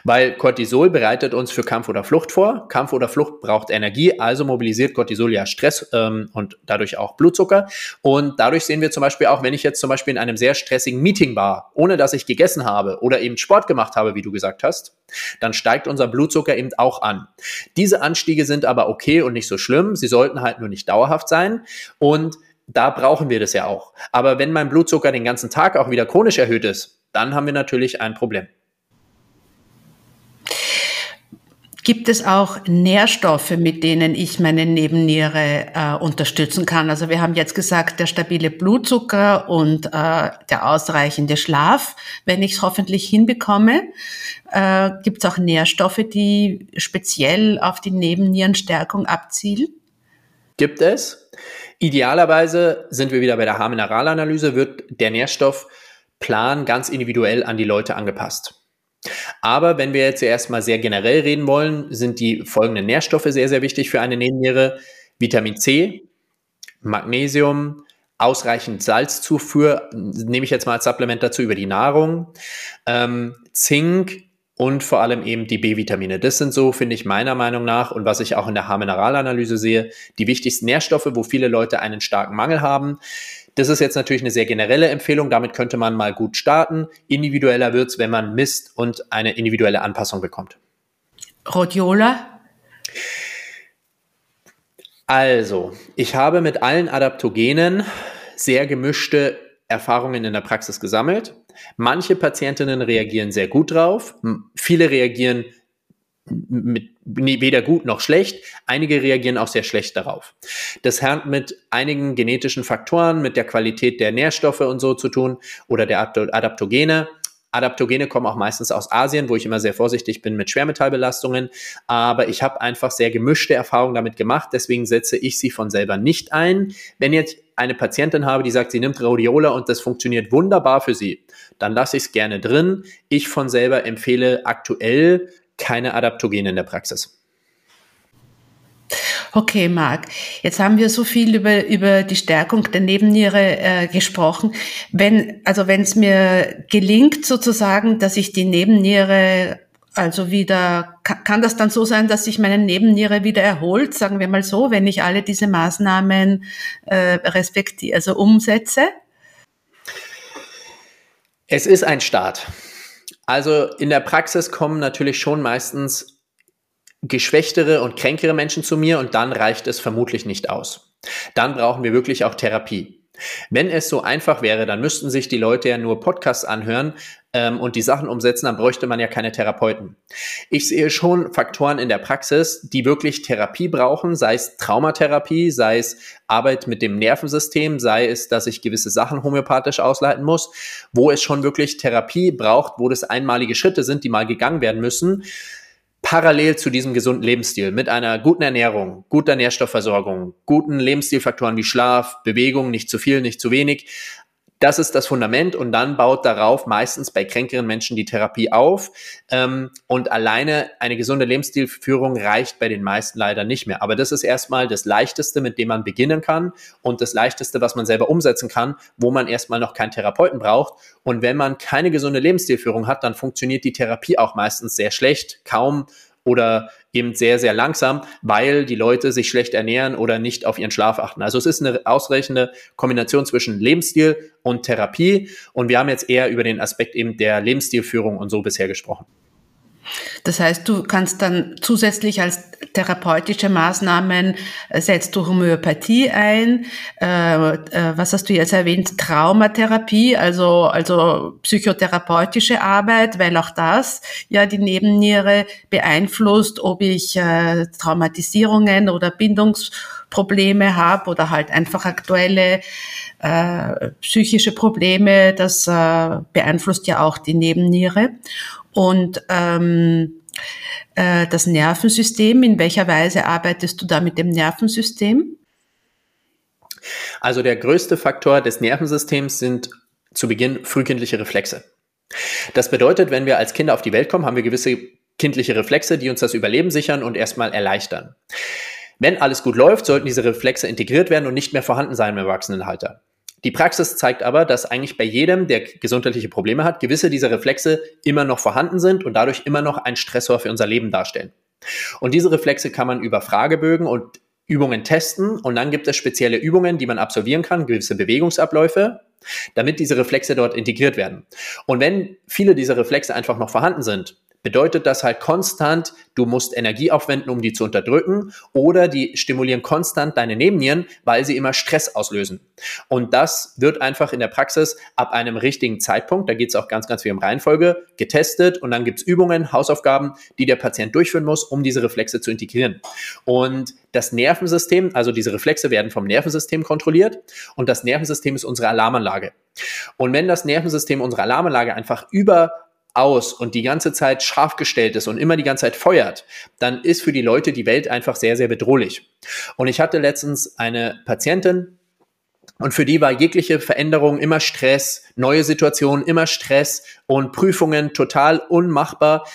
Weil Cortisol bereitet uns für Kampf oder Flucht vor. Kampf oder Flucht braucht Energie, also mobilisiert Cortisol ja Stress ähm, und dadurch auch Blutzucker. Und dadurch sehen wir zum Beispiel auch, wenn ich jetzt zum Beispiel in einem sehr stressigen Meeting war, ohne dass ich gegessen habe oder eben Sport gemacht habe, wie du gesagt hast, dann steigt unser Blutzucker eben auch an. Diese Anstiege sind aber okay und nicht so schlimm. Sie sollten halt nur nicht dauerhaft sein. Und da brauchen wir das ja auch. Aber wenn mein Blutzucker den ganzen Tag auch wieder chronisch erhöht ist, dann haben wir natürlich ein Problem. Gibt es auch Nährstoffe, mit denen ich meine Nebenniere äh, unterstützen kann? Also wir haben jetzt gesagt, der stabile Blutzucker und äh, der ausreichende Schlaf, wenn ich es hoffentlich hinbekomme. Äh, Gibt es auch Nährstoffe, die speziell auf die Nebennierenstärkung abzielen? Gibt es. Idealerweise sind wir wieder bei der Haarmineralanalyse, wird der Nährstoffplan ganz individuell an die Leute angepasst. Aber wenn wir jetzt erstmal sehr generell reden wollen, sind die folgenden Nährstoffe sehr, sehr wichtig für eine Nebenniere. Vitamin C, Magnesium, ausreichend Salzzufuhr, nehme ich jetzt mal als Supplement dazu über die Nahrung, ähm, Zink und vor allem eben die B-Vitamine. Das sind so, finde ich, meiner Meinung nach und was ich auch in der Haarmineralanalyse sehe, die wichtigsten Nährstoffe, wo viele Leute einen starken Mangel haben. Das ist jetzt natürlich eine sehr generelle Empfehlung. Damit könnte man mal gut starten. Individueller wird es, wenn man misst und eine individuelle Anpassung bekommt. Rhodiola? Also, ich habe mit allen Adaptogenen sehr gemischte Erfahrungen in der Praxis gesammelt. Manche Patientinnen reagieren sehr gut drauf, viele reagieren mit, weder gut noch schlecht. Einige reagieren auch sehr schlecht darauf. Das hat mit einigen genetischen Faktoren, mit der Qualität der Nährstoffe und so zu tun oder der Adaptogene. Adaptogene kommen auch meistens aus Asien, wo ich immer sehr vorsichtig bin mit Schwermetallbelastungen. Aber ich habe einfach sehr gemischte Erfahrungen damit gemacht. Deswegen setze ich sie von selber nicht ein. Wenn jetzt eine Patientin habe, die sagt, sie nimmt Rhodiola und das funktioniert wunderbar für sie, dann lasse ich es gerne drin. Ich von selber empfehle aktuell keine Adaptogene in der Praxis. Okay, Marc, jetzt haben wir so viel über, über die Stärkung der Nebenniere äh, gesprochen. Wenn, also wenn es mir gelingt sozusagen, dass ich die Nebenniere also wieder, kann, kann das dann so sein, dass sich meine Nebenniere wieder erholt, sagen wir mal so, wenn ich alle diese Maßnahmen äh, respektiere, also umsetze? Es ist ein Start. Also in der Praxis kommen natürlich schon meistens geschwächtere und kränkere Menschen zu mir und dann reicht es vermutlich nicht aus. Dann brauchen wir wirklich auch Therapie. Wenn es so einfach wäre, dann müssten sich die Leute ja nur Podcasts anhören ähm, und die Sachen umsetzen, dann bräuchte man ja keine Therapeuten. Ich sehe schon Faktoren in der Praxis, die wirklich Therapie brauchen, sei es Traumatherapie, sei es Arbeit mit dem Nervensystem, sei es, dass ich gewisse Sachen homöopathisch ausleiten muss, wo es schon wirklich Therapie braucht, wo das einmalige Schritte sind, die mal gegangen werden müssen parallel zu diesem gesunden Lebensstil mit einer guten Ernährung, guter Nährstoffversorgung, guten Lebensstilfaktoren wie Schlaf, Bewegung, nicht zu viel, nicht zu wenig, das ist das Fundament und dann baut darauf meistens bei kränkeren Menschen die Therapie auf. Ähm, und alleine eine gesunde Lebensstilführung reicht bei den meisten leider nicht mehr. Aber das ist erstmal das Leichteste, mit dem man beginnen kann und das Leichteste, was man selber umsetzen kann, wo man erstmal noch keinen Therapeuten braucht. Und wenn man keine gesunde Lebensstilführung hat, dann funktioniert die Therapie auch meistens sehr schlecht, kaum oder eben sehr, sehr langsam, weil die Leute sich schlecht ernähren oder nicht auf ihren Schlaf achten. Also es ist eine ausreichende Kombination zwischen Lebensstil und Therapie. Und wir haben jetzt eher über den Aspekt eben der Lebensstilführung und so bisher gesprochen. Das heißt, du kannst dann zusätzlich als therapeutische Maßnahmen äh, setzt du Homöopathie ein. Äh, äh, was hast du jetzt erwähnt? Traumatherapie, also also psychotherapeutische Arbeit, weil auch das ja die Nebenniere beeinflusst, ob ich Traumatisierungen oder Bindungsprobleme habe oder halt einfach aktuelle psychische Probleme. Das beeinflusst ja auch die Nebenniere. Und ähm, äh, das Nervensystem, in welcher Weise arbeitest du da mit dem Nervensystem? Also der größte Faktor des Nervensystems sind zu Beginn frühkindliche Reflexe. Das bedeutet, wenn wir als Kinder auf die Welt kommen, haben wir gewisse kindliche Reflexe, die uns das Überleben sichern und erstmal erleichtern. Wenn alles gut läuft, sollten diese Reflexe integriert werden und nicht mehr vorhanden sein im Erwachsenenalter. Die Praxis zeigt aber, dass eigentlich bei jedem, der gesundheitliche Probleme hat, gewisse dieser Reflexe immer noch vorhanden sind und dadurch immer noch ein Stressor für unser Leben darstellen. Und diese Reflexe kann man über Fragebögen und Übungen testen und dann gibt es spezielle Übungen, die man absolvieren kann, gewisse Bewegungsabläufe, damit diese Reflexe dort integriert werden. Und wenn viele dieser Reflexe einfach noch vorhanden sind, bedeutet das halt konstant, du musst Energie aufwenden, um die zu unterdrücken oder die stimulieren konstant deine Nebennieren, weil sie immer Stress auslösen. Und das wird einfach in der Praxis ab einem richtigen Zeitpunkt, da geht es auch ganz, ganz viel um Reihenfolge, getestet und dann gibt's Übungen, Hausaufgaben, die der Patient durchführen muss, um diese Reflexe zu integrieren. Und das Nervensystem, also diese Reflexe werden vom Nervensystem kontrolliert und das Nervensystem ist unsere Alarmanlage. Und wenn das Nervensystem unsere Alarmanlage einfach über aus und die ganze Zeit scharf gestellt ist und immer die ganze Zeit feuert, dann ist für die Leute die Welt einfach sehr, sehr bedrohlich. Und ich hatte letztens eine Patientin, und für die war jegliche Veränderung immer Stress, neue Situationen immer Stress und Prüfungen total unmachbar.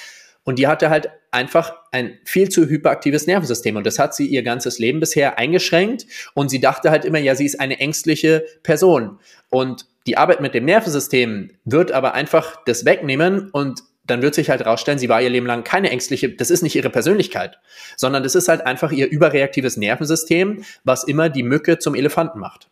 Und die hatte halt einfach ein viel zu hyperaktives Nervensystem. Und das hat sie ihr ganzes Leben bisher eingeschränkt. Und sie dachte halt immer, ja, sie ist eine ängstliche Person. Und die Arbeit mit dem Nervensystem wird aber einfach das wegnehmen und dann wird sich halt rausstellen, sie war ihr Leben lang keine ängstliche, das ist nicht ihre Persönlichkeit, sondern das ist halt einfach ihr überreaktives Nervensystem, was immer die Mücke zum Elefanten macht.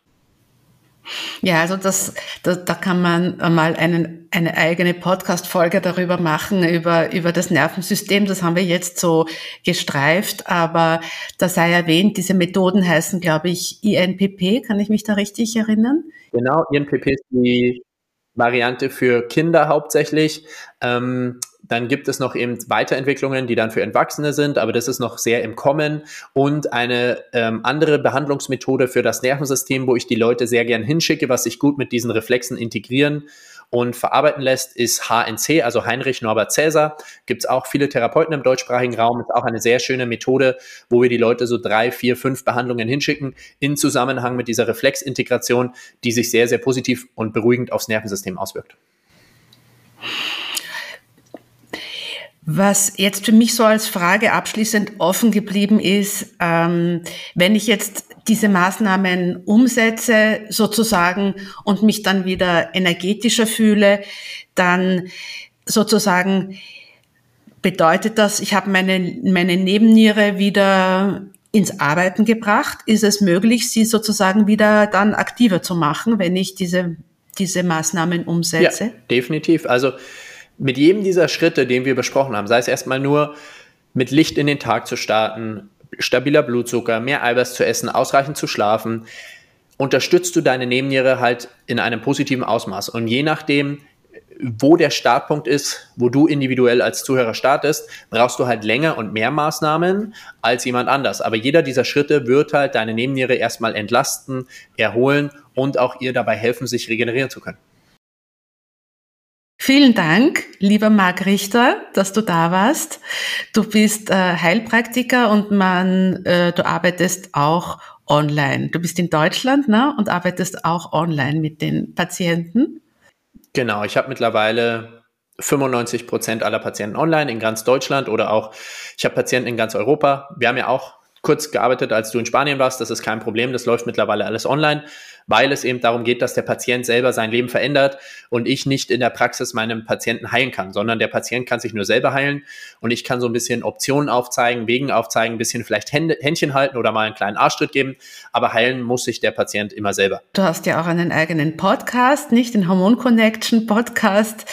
Ja, also das, da, da kann man mal einen, eine eigene Podcast-Folge darüber machen, über, über das Nervensystem. Das haben wir jetzt so gestreift, aber da sei erwähnt, diese Methoden heißen, glaube ich, INPP. Kann ich mich da richtig erinnern? Genau, INPP ist die Variante für Kinder hauptsächlich. Ähm, dann gibt es noch eben Weiterentwicklungen, die dann für Erwachsene sind, aber das ist noch sehr im Kommen. Und eine ähm, andere Behandlungsmethode für das Nervensystem, wo ich die Leute sehr gern hinschicke, was sich gut mit diesen Reflexen integrieren und verarbeiten lässt, ist HNC, also Heinrich Norbert Cäsar. Gibt es auch viele Therapeuten im deutschsprachigen Raum. Ist auch eine sehr schöne Methode, wo wir die Leute so drei, vier, fünf Behandlungen hinschicken, in Zusammenhang mit dieser Reflexintegration, die sich sehr, sehr positiv und beruhigend aufs Nervensystem auswirkt. Was jetzt für mich so als Frage abschließend offen geblieben ist, ähm, wenn ich jetzt diese Maßnahmen umsetze sozusagen und mich dann wieder energetischer fühle, dann sozusagen bedeutet das, ich habe meine, meine Nebenniere wieder ins Arbeiten gebracht. Ist es möglich, sie sozusagen wieder dann aktiver zu machen, wenn ich diese, diese Maßnahmen umsetze? Ja, definitiv. Also mit jedem dieser Schritte, den wir besprochen haben, sei es erstmal nur mit Licht in den Tag zu starten, stabiler Blutzucker, mehr Eiweiß zu essen, ausreichend zu schlafen, unterstützt du deine Nebenniere halt in einem positiven Ausmaß. Und je nachdem, wo der Startpunkt ist, wo du individuell als Zuhörer startest, brauchst du halt länger und mehr Maßnahmen als jemand anders. Aber jeder dieser Schritte wird halt deine Nebenniere erstmal entlasten, erholen und auch ihr dabei helfen, sich regenerieren zu können. Vielen Dank, lieber Marc Richter, dass du da warst. Du bist äh, Heilpraktiker und man, äh, du arbeitest auch online. Du bist in Deutschland ne, und arbeitest auch online mit den Patienten. Genau, ich habe mittlerweile 95 Prozent aller Patienten online in ganz Deutschland oder auch ich habe Patienten in ganz Europa. Wir haben ja auch kurz gearbeitet, als du in Spanien warst. Das ist kein Problem. Das läuft mittlerweile alles online weil es eben darum geht, dass der Patient selber sein Leben verändert und ich nicht in der Praxis meinem Patienten heilen kann, sondern der Patient kann sich nur selber heilen und ich kann so ein bisschen Optionen aufzeigen, Wegen aufzeigen, ein bisschen vielleicht Händchen halten oder mal einen kleinen Arschtritt geben, aber heilen muss sich der Patient immer selber. Du hast ja auch einen eigenen Podcast, nicht den Hormon Connection Podcast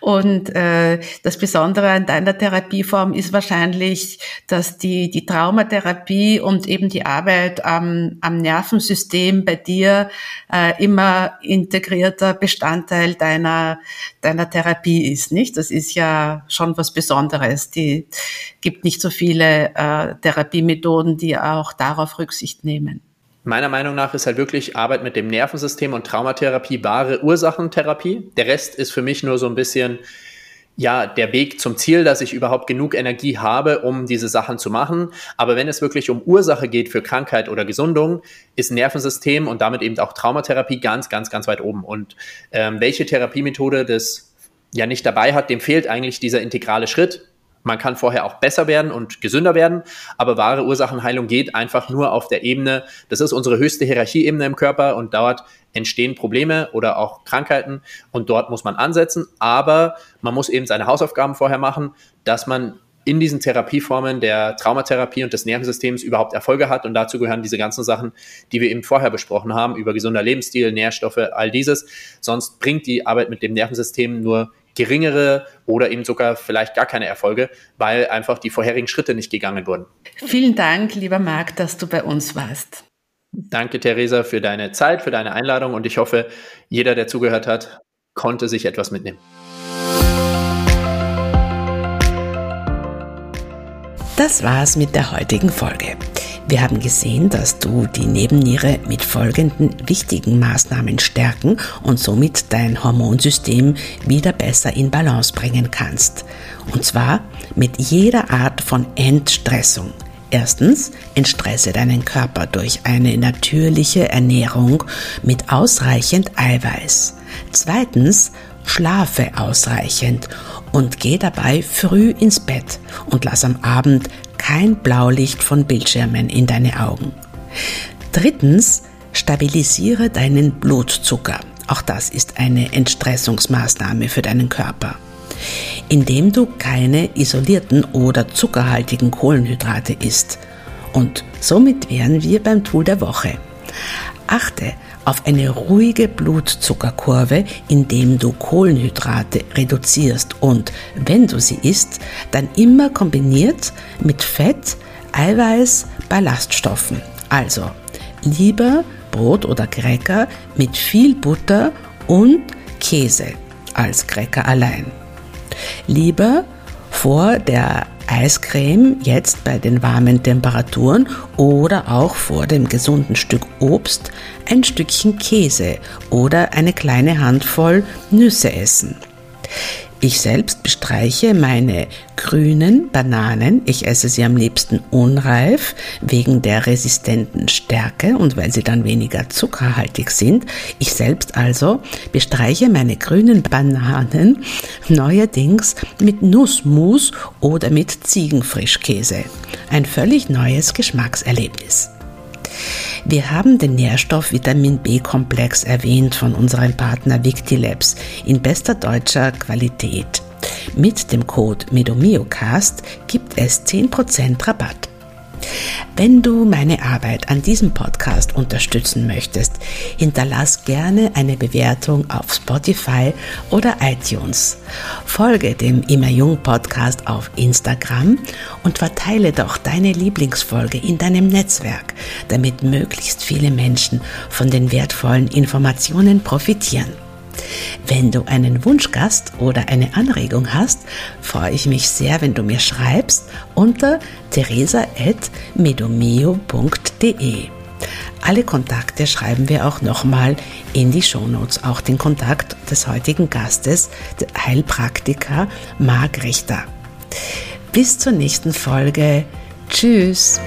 und äh, das Besondere an deiner Therapieform ist wahrscheinlich, dass die, die Traumatherapie und eben die Arbeit am, am Nervensystem bei dir äh, immer integrierter Bestandteil deiner, deiner Therapie ist, nicht? Das ist ja schon was Besonderes. Die gibt nicht so viele äh, Therapiemethoden, die auch darauf Rücksicht nehmen. Meiner Meinung nach ist halt wirklich Arbeit mit dem Nervensystem und Traumatherapie wahre Ursachentherapie. Der Rest ist für mich nur so ein bisschen ja, der Weg zum Ziel, dass ich überhaupt genug Energie habe, um diese Sachen zu machen. Aber wenn es wirklich um Ursache geht für Krankheit oder Gesundung, ist Nervensystem und damit eben auch Traumatherapie ganz, ganz, ganz weit oben. Und ähm, welche Therapiemethode das ja nicht dabei hat, dem fehlt eigentlich dieser integrale Schritt. Man kann vorher auch besser werden und gesünder werden, aber wahre Ursachenheilung geht einfach nur auf der Ebene, das ist unsere höchste Hierarchieebene im Körper und dort entstehen Probleme oder auch Krankheiten und dort muss man ansetzen, aber man muss eben seine Hausaufgaben vorher machen, dass man in diesen Therapieformen der Traumatherapie und des Nervensystems überhaupt Erfolge hat. Und dazu gehören diese ganzen Sachen, die wir eben vorher besprochen haben, über gesunder Lebensstil, Nährstoffe, all dieses. Sonst bringt die Arbeit mit dem Nervensystem nur geringere oder eben sogar vielleicht gar keine Erfolge, weil einfach die vorherigen Schritte nicht gegangen wurden. Vielen Dank, lieber Marc, dass du bei uns warst. Danke, Theresa, für deine Zeit, für deine Einladung und ich hoffe, jeder, der zugehört hat, konnte sich etwas mitnehmen. Das war's mit der heutigen Folge. Wir haben gesehen, dass du die Nebenniere mit folgenden wichtigen Maßnahmen stärken und somit dein Hormonsystem wieder besser in Balance bringen kannst. Und zwar mit jeder Art von Entstressung. Erstens, entstresse deinen Körper durch eine natürliche Ernährung mit ausreichend Eiweiß. Zweitens, schlafe ausreichend und geh dabei früh ins Bett und lass am Abend kein Blaulicht von Bildschirmen in deine Augen. Drittens, stabilisiere deinen Blutzucker. Auch das ist eine Entstressungsmaßnahme für deinen Körper. Indem du keine isolierten oder zuckerhaltigen Kohlenhydrate isst. Und somit wären wir beim Tool der Woche. Achte auf eine ruhige Blutzuckerkurve, indem du Kohlenhydrate reduzierst und, wenn du sie isst, dann immer kombiniert mit Fett, Eiweiß, Ballaststoffen. Also lieber Brot oder Cracker mit viel Butter und Käse als Cracker allein. Lieber vor der Eiscreme jetzt bei den warmen Temperaturen oder auch vor dem gesunden Stück Obst ein Stückchen Käse oder eine kleine Handvoll Nüsse essen. Ich selbst bestreiche meine grünen Bananen, ich esse sie am liebsten unreif, wegen der resistenten Stärke und weil sie dann weniger zuckerhaltig sind. Ich selbst also bestreiche meine grünen Bananen neuerdings mit Nussmus oder mit Ziegenfrischkäse. Ein völlig neues Geschmackserlebnis. Wir haben den Nährstoff Vitamin B-Komplex erwähnt von unserem Partner Victilabs in bester deutscher Qualität. Mit dem Code MEDOMIOCAST gibt es 10% Rabatt. Wenn du meine Arbeit an diesem Podcast unterstützen möchtest, hinterlass gerne eine Bewertung auf Spotify oder iTunes. Folge dem Immer Jung Podcast auf Instagram und verteile doch deine Lieblingsfolge in deinem Netzwerk, damit möglichst viele Menschen von den wertvollen Informationen profitieren. Wenn du einen Wunschgast oder eine Anregung hast, freue ich mich sehr, wenn du mir schreibst unter teresa.medomeo.de. Alle Kontakte schreiben wir auch nochmal in die Shownotes, auch den Kontakt des heutigen Gastes, der Heilpraktiker Marc Richter. Bis zur nächsten Folge. Tschüss.